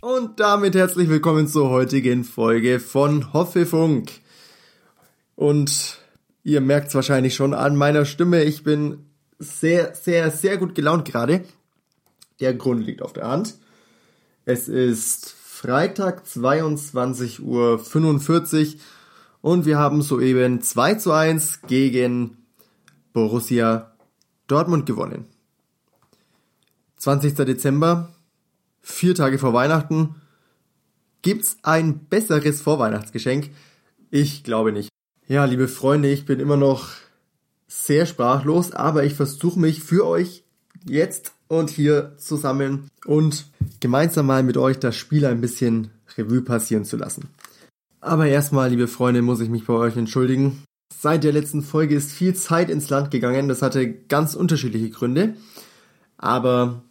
Und damit herzlich willkommen zur heutigen Folge von Hoffefunk. Und ihr merkt es wahrscheinlich schon an meiner Stimme, ich bin sehr, sehr, sehr gut gelaunt gerade. Der Grund liegt auf der Hand. Es ist Freitag 22.45 Uhr und wir haben soeben 2 zu 1 gegen Borussia Dortmund gewonnen. 20. Dezember, vier Tage vor Weihnachten. Gibt's ein besseres Vorweihnachtsgeschenk? Ich glaube nicht. Ja, liebe Freunde, ich bin immer noch sehr sprachlos, aber ich versuche mich für euch jetzt und hier zusammen und gemeinsam mal mit euch das Spiel ein bisschen Revue passieren zu lassen. Aber erstmal, liebe Freunde, muss ich mich bei euch entschuldigen. Seit der letzten Folge ist viel Zeit ins Land gegangen. Das hatte ganz unterschiedliche Gründe. Aber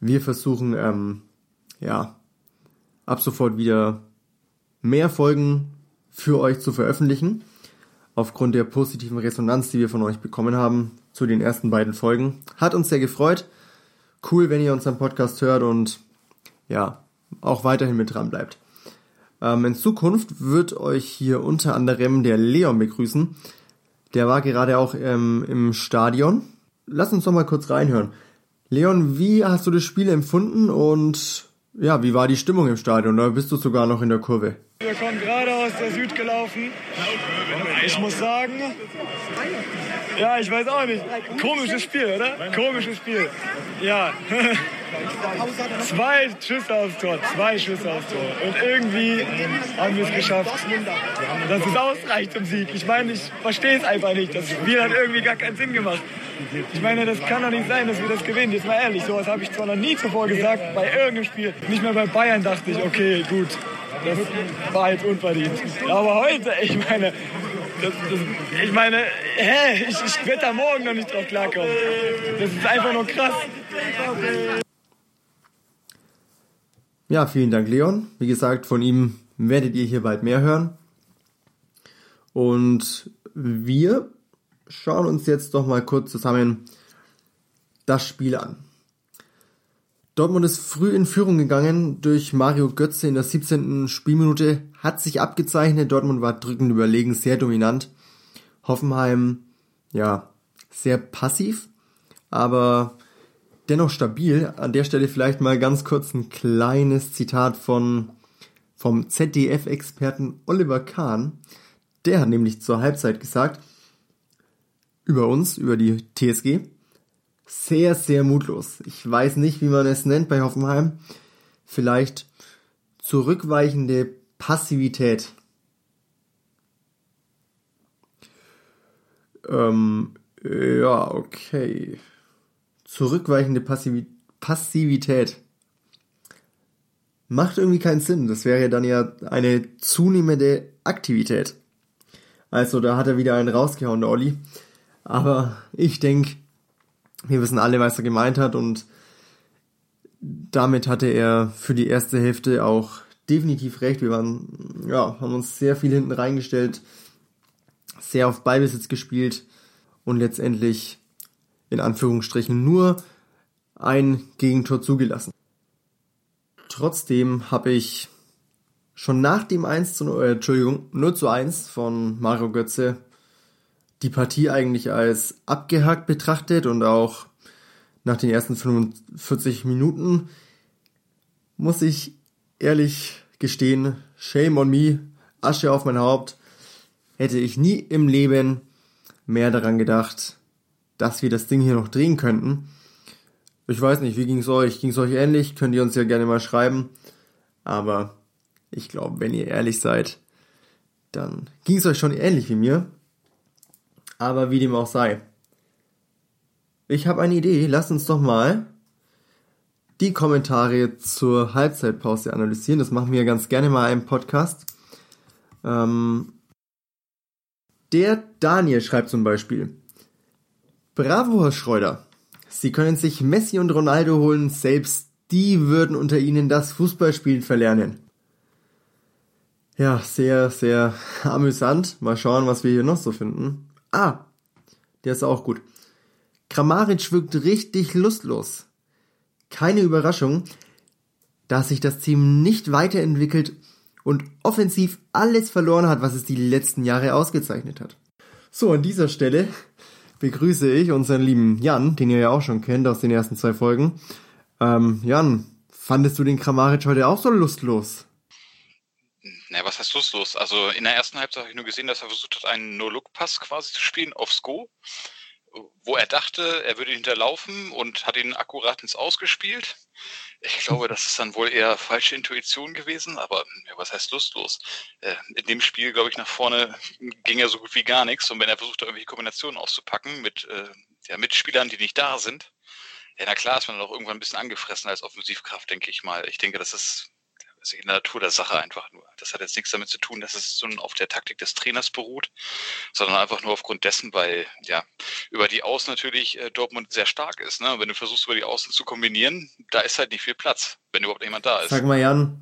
wir versuchen, ähm, ja, ab sofort wieder mehr Folgen für euch zu veröffentlichen. Aufgrund der positiven Resonanz, die wir von euch bekommen haben zu den ersten beiden Folgen. Hat uns sehr gefreut. Cool, wenn ihr unseren Podcast hört und ja, auch weiterhin mit dran bleibt. Ähm, in Zukunft wird euch hier unter anderem der Leon begrüßen. Der war gerade auch ähm, im Stadion. Lass uns doch mal kurz reinhören. Leon, wie hast du das Spiel empfunden und ja, wie war die Stimmung im Stadion? Da bist du sogar noch in der Kurve. Wir kommen gerade aus der Süd gelaufen. Ich muss sagen, ja, ich weiß auch nicht. Komisches Spiel, oder? Komisches Spiel. Ja. zwei Schüsse aufs Tor, zwei Schüsse aufs Tor. Und irgendwie haben wir es geschafft, dass es ausreicht zum Sieg. Ich meine, ich verstehe es einfach nicht. Das Spiel hat irgendwie gar keinen Sinn gemacht. Ich meine, das kann doch nicht sein, dass wir das gewinnen. Jetzt mal ehrlich, sowas habe ich zwar noch nie zuvor gesagt, bei irgendeinem Spiel. Nicht mehr bei Bayern dachte ich, okay, gut, das war jetzt unverdient. Aber heute, ich meine, das, das, ich meine, hä, ich, ich werde da morgen noch nicht drauf klarkommen. Das ist einfach nur krass. Ja, vielen Dank, Leon. Wie gesagt, von ihm werdet ihr hier bald mehr hören. Und wir schauen uns jetzt doch mal kurz zusammen das Spiel an. Dortmund ist früh in Führung gegangen durch Mario Götze in der 17. Spielminute, hat sich abgezeichnet. Dortmund war drückend überlegen, sehr dominant. Hoffenheim, ja, sehr passiv, aber dennoch stabil. An der Stelle vielleicht mal ganz kurz ein kleines Zitat von, vom ZDF-Experten Oliver Kahn. Der hat nämlich zur Halbzeit gesagt, über uns, über die TSG, sehr, sehr mutlos. Ich weiß nicht, wie man es nennt bei Hoffenheim. Vielleicht zurückweichende Passivität. Ähm, ja, okay. Zurückweichende Passiv Passivität. Macht irgendwie keinen Sinn. Das wäre dann ja eine zunehmende Aktivität. Also da hat er wieder einen rausgehauen, der Olli. Aber ich denke, wir wissen alle, was er gemeint hat und damit hatte er für die erste Hälfte auch definitiv recht. Wir waren, ja, haben uns sehr viel hinten reingestellt, sehr auf Ballbesitz gespielt und letztendlich in Anführungsstrichen nur ein Gegentor zugelassen. Trotzdem habe ich schon nach dem 1 zu 0, äh, Entschuldigung, 0 zu 1 von Mario Götze die Partie eigentlich als abgehakt betrachtet und auch nach den ersten 45 Minuten muss ich ehrlich gestehen, shame on me, Asche auf mein Haupt, hätte ich nie im Leben mehr daran gedacht, dass wir das Ding hier noch drehen könnten. Ich weiß nicht, wie ging es euch? Ging es euch ähnlich? Könnt ihr uns ja gerne mal schreiben. Aber ich glaube, wenn ihr ehrlich seid, dann ging es euch schon ähnlich wie mir. Aber wie dem auch sei. Ich habe eine Idee. Lasst uns doch mal die Kommentare zur Halbzeitpause analysieren. Das machen wir ganz gerne mal im Podcast. Ähm, der Daniel schreibt zum Beispiel, Bravo, Herr Schreuder. Sie können sich Messi und Ronaldo holen, selbst die würden unter ihnen das Fußballspielen verlernen. Ja, sehr, sehr amüsant. Mal schauen, was wir hier noch so finden. Ah, der ist auch gut. Kramaric wirkt richtig lustlos. Keine Überraschung, dass sich das Team nicht weiterentwickelt und offensiv alles verloren hat, was es die letzten Jahre ausgezeichnet hat. So, an dieser Stelle begrüße ich unseren lieben Jan, den ihr ja auch schon kennt aus den ersten zwei Folgen. Ähm, Jan, fandest du den Kramaric heute auch so lustlos? Naja, was heißt lustlos? Also in der ersten Halbzeit habe ich nur gesehen, dass er versucht hat, einen No-Look-Pass quasi zu spielen aufs Go, wo er dachte, er würde hinterlaufen und hat ihn akkurat ins Ausgespielt. Ich glaube, das ist dann wohl eher falsche Intuition gewesen, aber ja, was heißt lustlos? Äh, in dem Spiel, glaube ich, nach vorne ging er so gut wie gar nichts. Und wenn er versucht, irgendwelche Kombinationen auszupacken mit äh, ja, Mitspielern, die nicht da sind, ja, na klar ist man dann auch irgendwann ein bisschen angefressen als Offensivkraft, denke ich mal. Ich denke, das ist ist in der Natur der Sache einfach nur. Das hat jetzt nichts damit zu tun, dass es so auf der Taktik des Trainers beruht, sondern einfach nur aufgrund dessen, weil ja über die Außen natürlich äh, Dortmund sehr stark ist. Ne? Wenn du versuchst, über die Außen zu kombinieren, da ist halt nicht viel Platz, wenn überhaupt jemand da ist. Sag mal, Jan,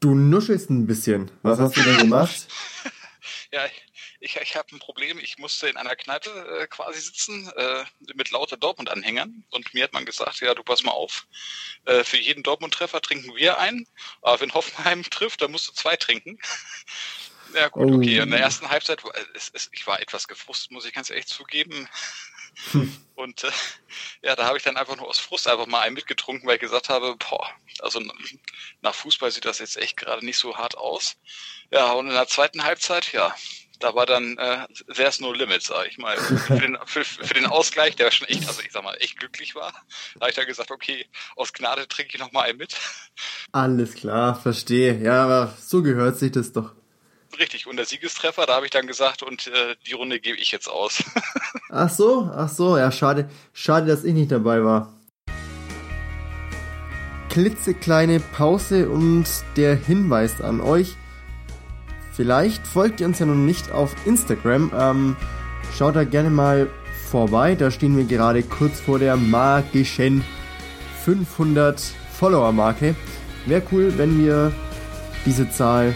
du nuschelst ein bisschen. Was hast du denn gemacht? ja, ich, ich habe ein Problem. Ich musste in einer Kneipe äh, quasi sitzen äh, mit lauter Dortmund-Anhängern und mir hat man gesagt, ja, du pass mal auf, äh, für jeden Dortmund-Treffer trinken wir einen, aber wenn Hoffenheim trifft, dann musst du zwei trinken. ja gut, okay. In der oh. ersten Halbzeit, es, es, ich war etwas gefrustet, muss ich ganz ehrlich zugeben. Und äh, ja, da habe ich dann einfach nur aus Frust einfach mal einen mitgetrunken, weil ich gesagt habe, boah, also nach Fußball sieht das jetzt echt gerade nicht so hart aus. Ja, und in der zweiten Halbzeit, ja, da war dann äh, there's no limit, sag ich mal. Für den, für, für den Ausgleich, der schon echt, also ich sag mal, echt glücklich war, da habe ich dann gesagt, okay, aus Gnade trinke ich noch mal einen mit. Alles klar, verstehe. Ja, aber so gehört sich das doch. Richtig, und der Siegestreffer, da habe ich dann gesagt, und äh, die Runde gebe ich jetzt aus. ach so, ach so, ja, schade, schade, dass ich nicht dabei war. Klitzekleine Pause und der Hinweis an euch, Vielleicht folgt ihr uns ja noch nicht auf Instagram. Ähm, schaut da gerne mal vorbei. Da stehen wir gerade kurz vor der magischen 500 Follower-Marke. Wäre cool, wenn wir diese Zahl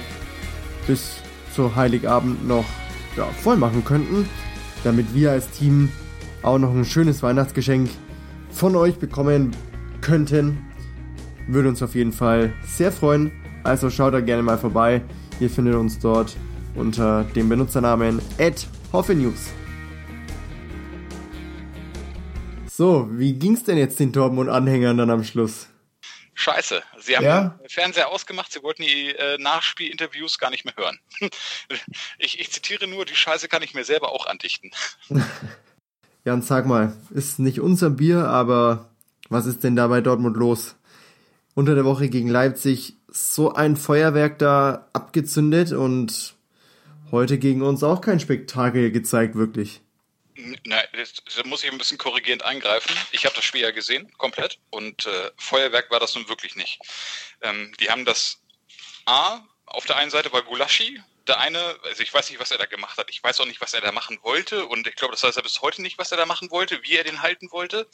bis zur Heiligabend noch ja, voll machen könnten, damit wir als Team auch noch ein schönes Weihnachtsgeschenk von euch bekommen könnten. Würde uns auf jeden Fall sehr freuen. Also schaut da gerne mal vorbei. Ihr findet uns dort unter dem Benutzernamen @hoffenews. So, wie ging's denn jetzt den Dortmund-Anhängern dann am Schluss? Scheiße. Sie haben ja? den Fernseher ausgemacht, sie wollten die äh, Nachspielinterviews gar nicht mehr hören. ich, ich zitiere nur, die Scheiße kann ich mir selber auch andichten. Jan, sag mal, ist nicht unser Bier, aber was ist denn da bei Dortmund los? Unter der Woche gegen Leipzig so ein Feuerwerk da abgezündet und heute gegen uns auch kein Spektakel gezeigt, wirklich. Nein, da muss ich ein bisschen korrigierend eingreifen. Ich habe das Spiel ja gesehen, komplett. Und äh, Feuerwerk war das nun wirklich nicht. Ähm, die haben das A, auf der einen Seite war Gulaschi, der eine, also ich weiß nicht, was er da gemacht hat. Ich weiß auch nicht, was er da machen wollte. Und ich glaube, das weiß er bis heute nicht, was er da machen wollte, wie er den halten wollte.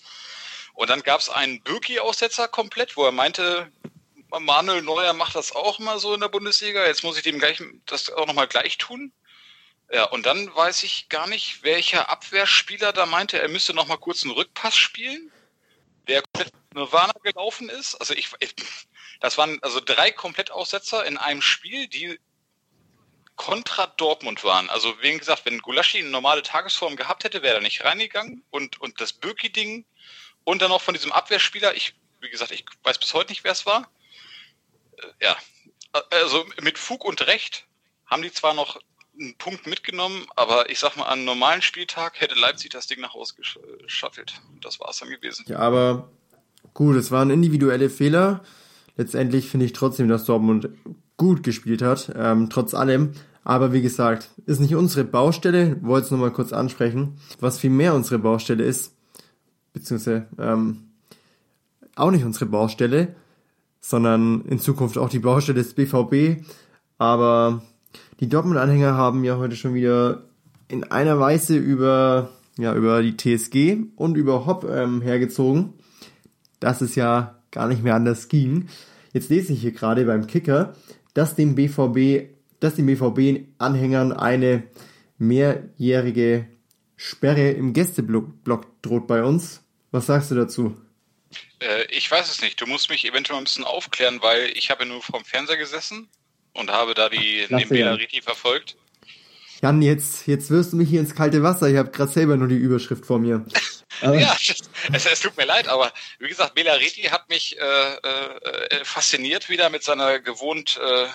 Und dann gab es einen Birki-Aussetzer komplett, wo er meinte, Manuel Neuer macht das auch mal so in der Bundesliga. Jetzt muss ich dem gleich das auch nochmal gleich tun. Ja, und dann weiß ich gar nicht, welcher Abwehrspieler da meinte, er müsste nochmal kurz einen Rückpass spielen, der komplett Nirvana gelaufen ist. Also ich, das waren also drei Komplettaussetzer in einem Spiel, die kontra Dortmund waren. Also wie gesagt, wenn Gulaschi eine normale Tagesform gehabt hätte, wäre er nicht reingegangen. Und, und das Birki-Ding und dann noch von diesem Abwehrspieler, ich, wie gesagt, ich weiß bis heute nicht, wer es war, äh, ja, also mit Fug und Recht haben die zwar noch einen Punkt mitgenommen, aber ich sag mal, an einem normalen Spieltag hätte Leipzig das Ding nach Hause geschaffelt. Das war es dann gewesen. Ja, aber gut, es waren individuelle Fehler. Letztendlich finde ich trotzdem, dass Dortmund gut gespielt hat, ähm, trotz allem. Aber wie gesagt, ist nicht unsere Baustelle, wollte es nur mal kurz ansprechen. Was viel mehr unsere Baustelle ist, beziehungsweise ähm, auch nicht unsere Baustelle, sondern in Zukunft auch die Baustelle des BVB. Aber die Dortmund-Anhänger haben ja heute schon wieder in einer Weise über, ja, über die TSG und über Hopp ähm, hergezogen, dass es ja gar nicht mehr anders ging. Jetzt lese ich hier gerade beim Kicker, dass dem BVB, dass den BVB-Anhängern eine mehrjährige Sperre im Gästeblock droht bei uns. Was sagst du dazu? Äh, ich weiß es nicht. Du musst mich eventuell ein bisschen aufklären, weil ich habe nur vorm Fernseher gesessen und habe da die Nebela-Riti verfolgt. Jan, jetzt, jetzt wirst du mich hier ins kalte Wasser. Ich habe gerade selber nur die Überschrift vor mir. ja, es, es, tut mir leid, aber wie gesagt, Belariti hat mich äh, äh, fasziniert wieder mit seiner gewohnt äh,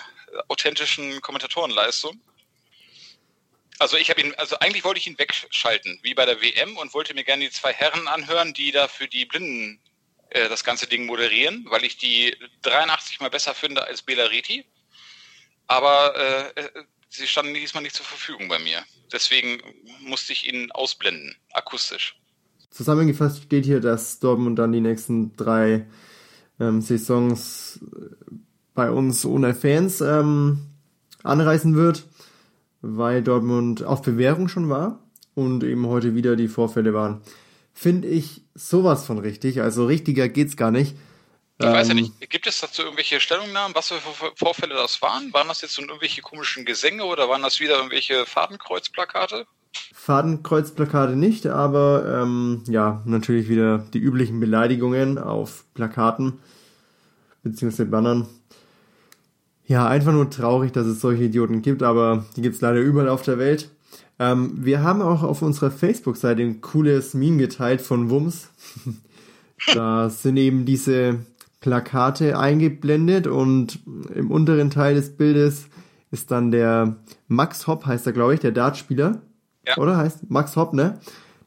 authentischen Kommentatorenleistung. Also ich habe ihn, also eigentlich wollte ich ihn wegschalten, wie bei der WM, und wollte mir gerne die zwei Herren anhören, die da für die Blinden äh, das ganze Ding moderieren, weil ich die 83 mal besser finde als Belariti. Aber äh, äh, sie standen diesmal nicht zur Verfügung bei mir. Deswegen musste ich ihn ausblenden, akustisch. Zusammengefasst steht hier, dass Dortmund dann die nächsten drei ähm, Saisons äh, bei uns ohne Fans ähm, anreißen wird, weil Dortmund auf Bewährung schon war und eben heute wieder die Vorfälle waren. Finde ich sowas von richtig. Also richtiger geht's gar nicht. Ich weiß ja ähm, nicht, gibt es dazu irgendwelche Stellungnahmen, was für Vorfälle das waren? Waren das jetzt so irgendwelche komischen Gesänge oder waren das wieder irgendwelche Fadenkreuzplakate? Fadenkreuzplakate nicht, aber ähm, ja, natürlich wieder die üblichen Beleidigungen auf Plakaten beziehungsweise Bannern. Ja, einfach nur traurig, dass es solche Idioten gibt, aber die gibt es leider überall auf der Welt. Ähm, wir haben auch auf unserer Facebook-Seite ein cooles Meme geteilt von Wums. da sind eben diese Plakate eingeblendet und im unteren Teil des Bildes ist dann der Max Hopp, heißt er, glaube ich, der Dartspieler. Ja. Oder heißt Max Hopp, ne?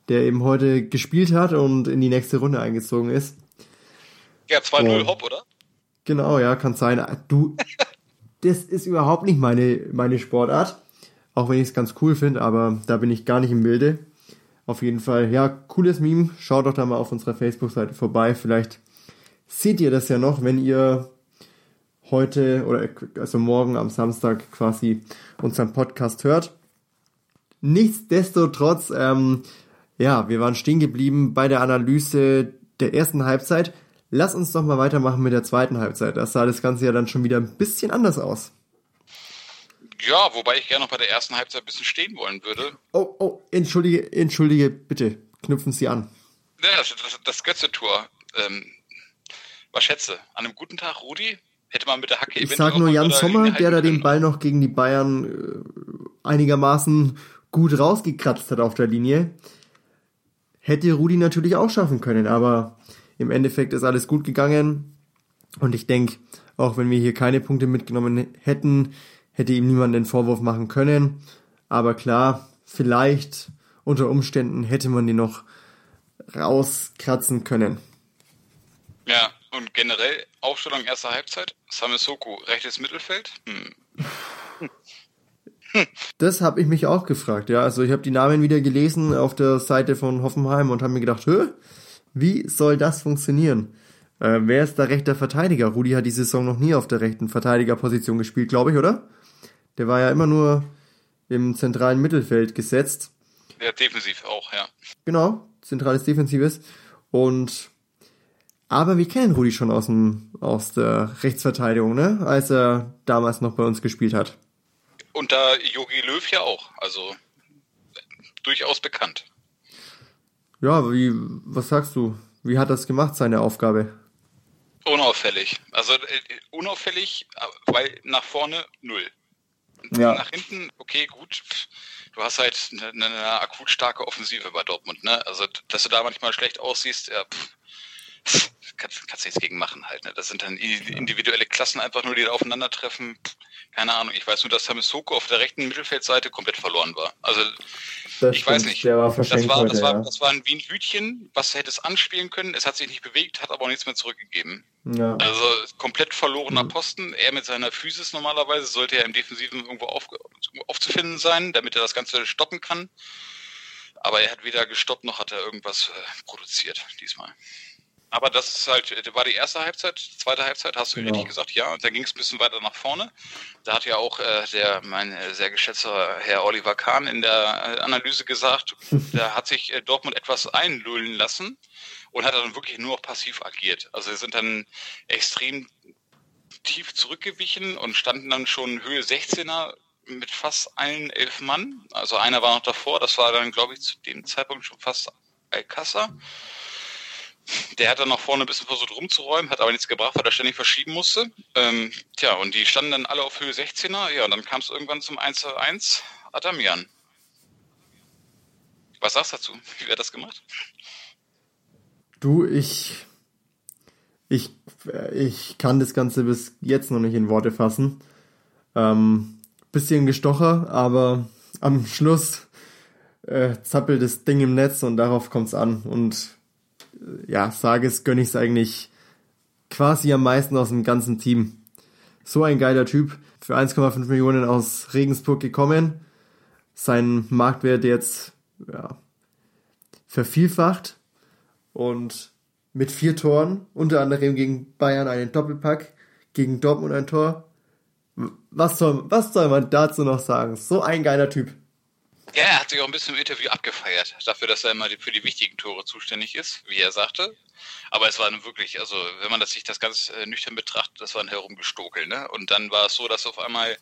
Der eben heute gespielt hat und in die nächste Runde eingezogen ist. Ja, 2-0 Hopp, oder? Genau, ja, kann sein. Du, das ist überhaupt nicht meine, meine Sportart. Auch wenn ich es ganz cool finde, aber da bin ich gar nicht im Bilde. Auf jeden Fall, ja, cooles Meme. Schaut doch da mal auf unserer Facebook-Seite vorbei. Vielleicht seht ihr das ja noch, wenn ihr heute oder also morgen am Samstag quasi unseren Podcast hört. Nichtsdestotrotz, ähm, ja, wir waren stehen geblieben bei der Analyse der ersten Halbzeit. Lass uns doch mal weitermachen mit der zweiten Halbzeit. Da sah das Ganze ja dann schon wieder ein bisschen anders aus. Ja, wobei ich gerne noch bei der ersten Halbzeit ein bisschen stehen wollen würde. Oh, oh, entschuldige, entschuldige, bitte, knüpfen Sie an. Ja, das, das, das Götze-Tor. Ähm, was schätze? An einem guten Tag, Rudi? Hätte man mit der Hacke Ich sag nur Jan Sommer, der da den Ball noch gegen die Bayern äh, einigermaßen gut rausgekratzt hat auf der Linie. Hätte Rudi natürlich auch schaffen können, aber im Endeffekt ist alles gut gegangen. Und ich denke, auch wenn wir hier keine Punkte mitgenommen hätten, hätte ihm niemand den Vorwurf machen können. Aber klar, vielleicht unter Umständen hätte man den noch rauskratzen können. Ja, und generell Aufstellung erster Halbzeit. Samisoko, rechtes Mittelfeld. Hm. Das habe ich mich auch gefragt, ja. Also ich habe die Namen wieder gelesen auf der Seite von Hoffenheim und habe mir gedacht, Hö, wie soll das funktionieren? Äh, wer ist der rechter Verteidiger? Rudi hat die Saison noch nie auf der rechten Verteidigerposition gespielt, glaube ich, oder? Der war ja immer nur im zentralen Mittelfeld gesetzt. Ja, defensiv auch, ja. Genau, zentrales Defensives. Und aber wir kennen Rudi schon aus, dem, aus der Rechtsverteidigung, ne? Als er damals noch bei uns gespielt hat. Und da Jogi Löw ja auch, also durchaus bekannt. Ja, wie, was sagst du? Wie hat das gemacht, seine Aufgabe? Unauffällig. Also äh, unauffällig, weil nach vorne null. Ja. Nach hinten, okay, gut. Du hast halt eine, eine akut starke Offensive bei Dortmund, ne? Also, dass du da manchmal schlecht aussiehst, ja, pff kannst, kannst du nichts gegen machen halt. Ne? Das sind dann individuelle Klassen einfach nur, die da aufeinandertreffen. Keine Ahnung. Ich weiß nur, dass Samisoko auf der rechten Mittelfeldseite komplett verloren war. Also das ich weiß nicht. War das, war, heute, das, war, das war ein wie ein Hütchen, was hätte es anspielen können. Es hat sich nicht bewegt, hat aber auch nichts mehr zurückgegeben. Ja. Also komplett verlorener mhm. Posten. Er mit seiner Physis normalerweise sollte er im Defensiven irgendwo auf, aufzufinden sein, damit er das Ganze stoppen kann. Aber er hat weder gestoppt noch hat er irgendwas äh, produziert diesmal. Aber das ist halt, war die erste Halbzeit, zweite Halbzeit, hast du Genau. richtig gesagt, ja. Und da ging es ein bisschen weiter nach vorne. Da hat ja auch äh, der, mein äh, sehr geschätzter Herr Oliver Kahn in der äh, Analyse gesagt, da hat sich äh, Dortmund etwas einlullen lassen und hat dann wirklich nur noch passiv agiert. Also sie sind dann extrem tief zurückgewichen und standen dann schon Höhe 16er mit fast allen elf Mann. Also einer war noch davor, das war dann, glaube ich, zu dem Zeitpunkt schon fast Alcázar. Der hat dann nach vorne ein bisschen versucht rumzuräumen, hat aber nichts gebracht, weil er ständig verschieben musste. Ähm, tja, und die standen dann alle auf Höhe 16er. Ja, und dann kam es irgendwann zum 1 zu 1 Adamian. Was sagst du dazu? Wie wird das gemacht? Du, ich, ich, ich kann das Ganze bis jetzt noch nicht in Worte fassen. Ähm, bisschen gestocher, aber am Schluss äh, zappelt das Ding im Netz und darauf kommt's an. Und ja, sage es, gönne ich es eigentlich quasi am meisten aus dem ganzen Team. So ein geiler Typ, für 1,5 Millionen aus Regensburg gekommen. Sein Marktwert jetzt ja, vervielfacht und mit vier Toren, unter anderem gegen Bayern einen Doppelpack, gegen Dortmund ein Tor. Was soll, was soll man dazu noch sagen? So ein geiler Typ. Ja, er hat sich auch ein bisschen im Interview abgefeiert, dafür, dass er immer für die wichtigen Tore zuständig ist, wie er sagte. Aber es war nun wirklich, also wenn man das sich das ganz äh, nüchtern betrachtet, das war ein Herumgestokel, ne? Und dann war es so, dass auf einmal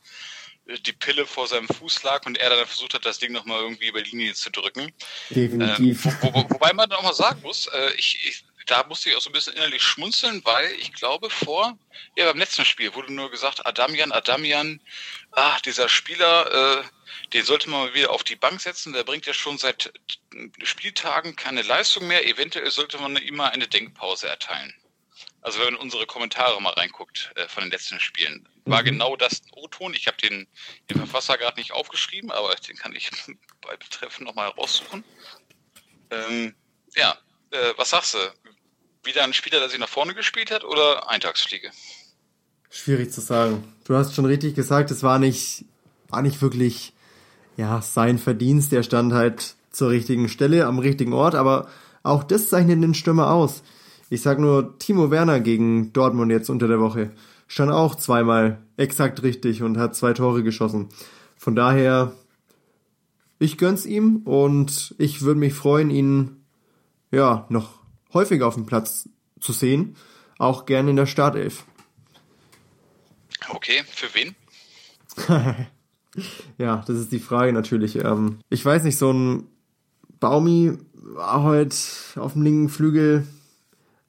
äh, die Pille vor seinem Fuß lag und er dann versucht hat, das Ding nochmal irgendwie über die Linie zu drücken. Definitiv. Ähm, wo, wo, wobei man auch mal sagen muss, äh, ich, ich, da musste ich auch so ein bisschen innerlich schmunzeln, weil ich glaube vor, ja beim letzten Spiel wurde nur gesagt, Adamian, Adamian, ah, dieser Spieler, äh, den sollte man mal wieder auf die Bank setzen, der bringt ja schon seit Spieltagen keine Leistung mehr, eventuell sollte man ihm mal eine Denkpause erteilen. Also wenn man unsere Kommentare mal reinguckt äh, von den letzten Spielen, war Mhm. genau das O-Ton. Ich habe den, den Verfasser gerade nicht aufgeschrieben, aber den kann ich bei Betreffen nochmal raussuchen. Ähm, ja, äh, was sagst du? Wieder ein Spieler, der sich nach vorne gespielt hat oder Eintagsfliege? Schwierig zu sagen. Du hast schon richtig gesagt, es war nicht, war nicht wirklich, ja, sein Verdienst. Er stand halt zur richtigen Stelle, am richtigen Ort, aber auch das zeichnet den Stürmer aus. Ich sag nur, Timo Werner gegen Dortmund jetzt unter der Woche stand auch zweimal exakt richtig und hat zwei Tore geschossen. Von daher, ich gönn's ihm und ich würde mich freuen, ihn, ja, noch häufiger auf dem Platz zu sehen. Auch gerne in der Startelf. Okay, für wen? Ja, das ist die Frage natürlich. Ähm, ich weiß nicht, so ein Baumi war heute auf dem linken Flügel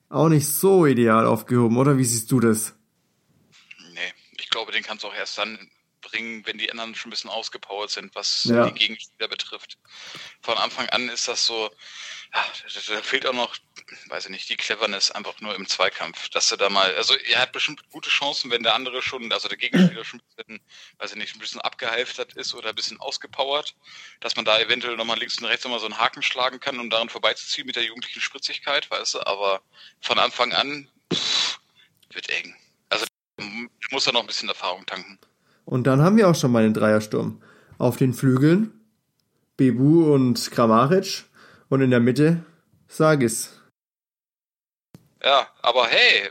auch nicht so ideal aufgehoben, oder? Wie siehst du das? Nee, ich glaube, den kannst du auch erst dann bringen, wenn die anderen schon ein bisschen ausgepowert sind, was Ja. die Gegenspieler betrifft. Von Anfang an ist das so, da, fehlt auch noch, weiß ich nicht, die Cleverness einfach nur im Zweikampf, dass du da mal, also er hat bestimmt gute Chancen, wenn der andere schon, also der Gegenspieler schon ein bisschen, weiß ich nicht, ein bisschen abgehalftert ist oder ein bisschen ausgepowert, dass man da eventuell nochmal links und rechts nochmal so einen Haken schlagen kann, um daran vorbeizuziehen mit der jugendlichen Spritzigkeit, weißt du, aber von Anfang an pff, wird eng. Also muss da noch ein bisschen Erfahrung tanken. Und dann haben wir auch schon mal einen Dreiersturm. Auf den Flügeln Bebu und Kramaric und in der Mitte Sagis. Ja, aber hey,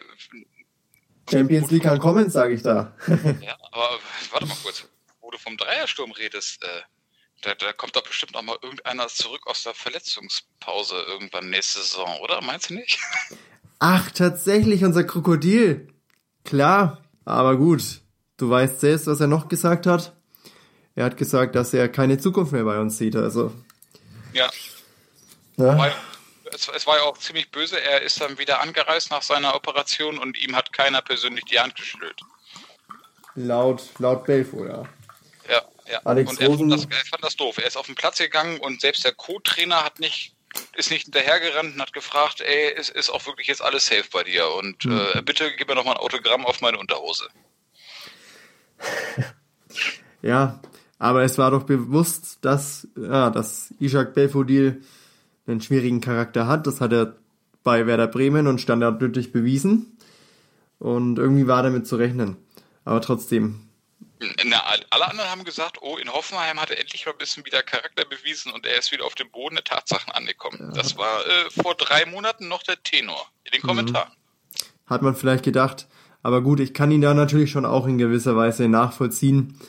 Champions League kann kommen, sage ich da. ja, aber warte mal kurz, wo du vom Dreiersturm redest, äh, da, da kommt doch bestimmt noch mal irgendeiner zurück aus der Verletzungspause irgendwann nächste Saison, oder? Meinst du nicht? Ach, tatsächlich unser Krokodil. Klar, aber gut. Du weißt selbst, was er noch gesagt hat. Er hat gesagt, dass er keine Zukunft mehr bei uns sieht. Also, Ja, ne? weil es, es war ja auch ziemlich böse. Er ist dann wieder angereist nach seiner Operation und ihm hat keiner persönlich die Hand geschüttelt. laut, laut Belfo, ja. Ja, ja. Alex und er Rosen- fand, das, er fand das doof. Er ist auf den Platz gegangen und selbst der Co-Trainer hat nicht ist nicht hinterhergerannt und hat gefragt, ey, ist, ist auch wirklich jetzt alles safe bei dir? Und Hm. äh, bitte gib mir noch mal ein Autogramm auf meine Unterhose. Ja, aber es war doch bewusst, dass, ja, dass Ishak Belfodil einen schwierigen Charakter hat. Das hat er bei Werder Bremen und Standard Lüttich bewiesen. Und irgendwie war damit zu rechnen. Aber trotzdem, Na, alle anderen haben gesagt, oh, in Hoffenheim hat er endlich mal ein bisschen wieder Charakter bewiesen und er ist wieder auf dem Boden der Tatsachen angekommen. Das war äh, vor drei Monaten noch der Tenor. den Kommentar. Hat man vielleicht gedacht. Aber gut, ich kann ihn da natürlich schon auch in gewisser Weise nachvollziehen.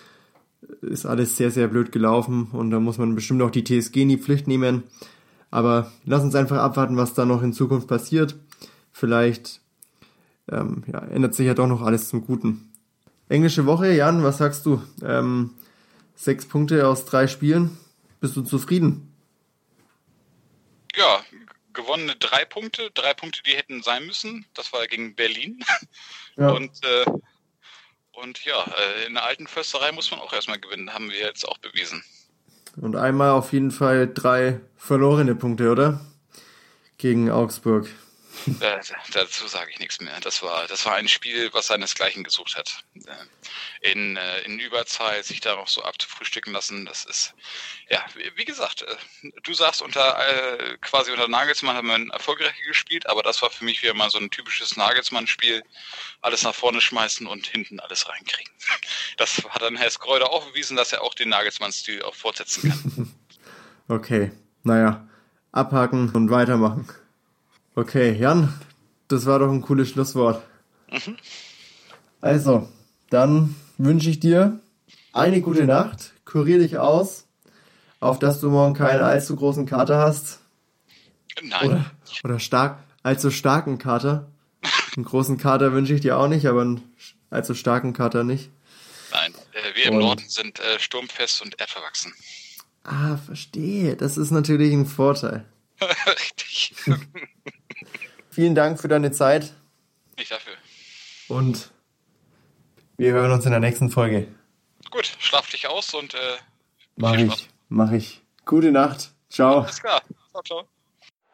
Ist alles sehr, sehr blöd gelaufen und da muss man bestimmt auch die TSG in die Pflicht nehmen. Aber lass uns einfach abwarten, was da noch in Zukunft passiert. Vielleicht ähm, ja, ändert sich ja doch noch alles zum Guten. Englische Woche, Jan, was sagst du? Ähm, sechs Punkte aus drei Spielen. Bist du zufrieden? Ja, gewonnene drei Punkte, drei Punkte, die hätten sein müssen. Das war gegen Berlin. Ja. Und, äh, und ja, äh, in der alten Försterei muss man auch erstmal gewinnen, haben wir jetzt auch bewiesen. Und einmal auf jeden Fall drei verlorene Punkte, oder? Gegen Augsburg. Äh, dazu sage ich nichts mehr. Das war, das war ein Spiel, was seinesgleichen gesucht hat. Äh, in, äh, in Überzeit sich da noch so abzufrühstücken lassen, das ist, ja, wie gesagt, äh, du sagst unter, äh, quasi unter Nagelsmann haben wir erfolgreich gespielt, aber das war für mich wieder mal so ein typisches Nagelsmann-Spiel. Alles nach vorne schmeißen und hinten alles reinkriegen. Das hat dann Herr Skreuder auch bewiesen, dass er auch den Nagelsmann-Stil auch fortsetzen kann. okay, naja, abhaken und weitermachen. Okay, Jan, das war doch ein cooles Schlusswort. Mhm. Also, dann wünsche ich dir eine gute Nacht, kurier dich aus, auf dass du morgen keinen allzu großen Kater hast. Nein. Oder, oder stark, allzu starken Kater. Einen großen Kater wünsche ich dir auch nicht, aber einen allzu starken Kater nicht. Nein, äh, wir im und, Norden sind äh, sturmfest und erdverwachsen. Ah, verstehe. Das ist natürlich ein Vorteil. Richtig. Vielen Dank für deine Zeit. Nicht dafür. Und wir hören uns in der nächsten Folge. Gut, schlaf dich aus und äh, mach ich, mach ich. Gute Nacht. Ciao. Alles klar. Ciao, ciao.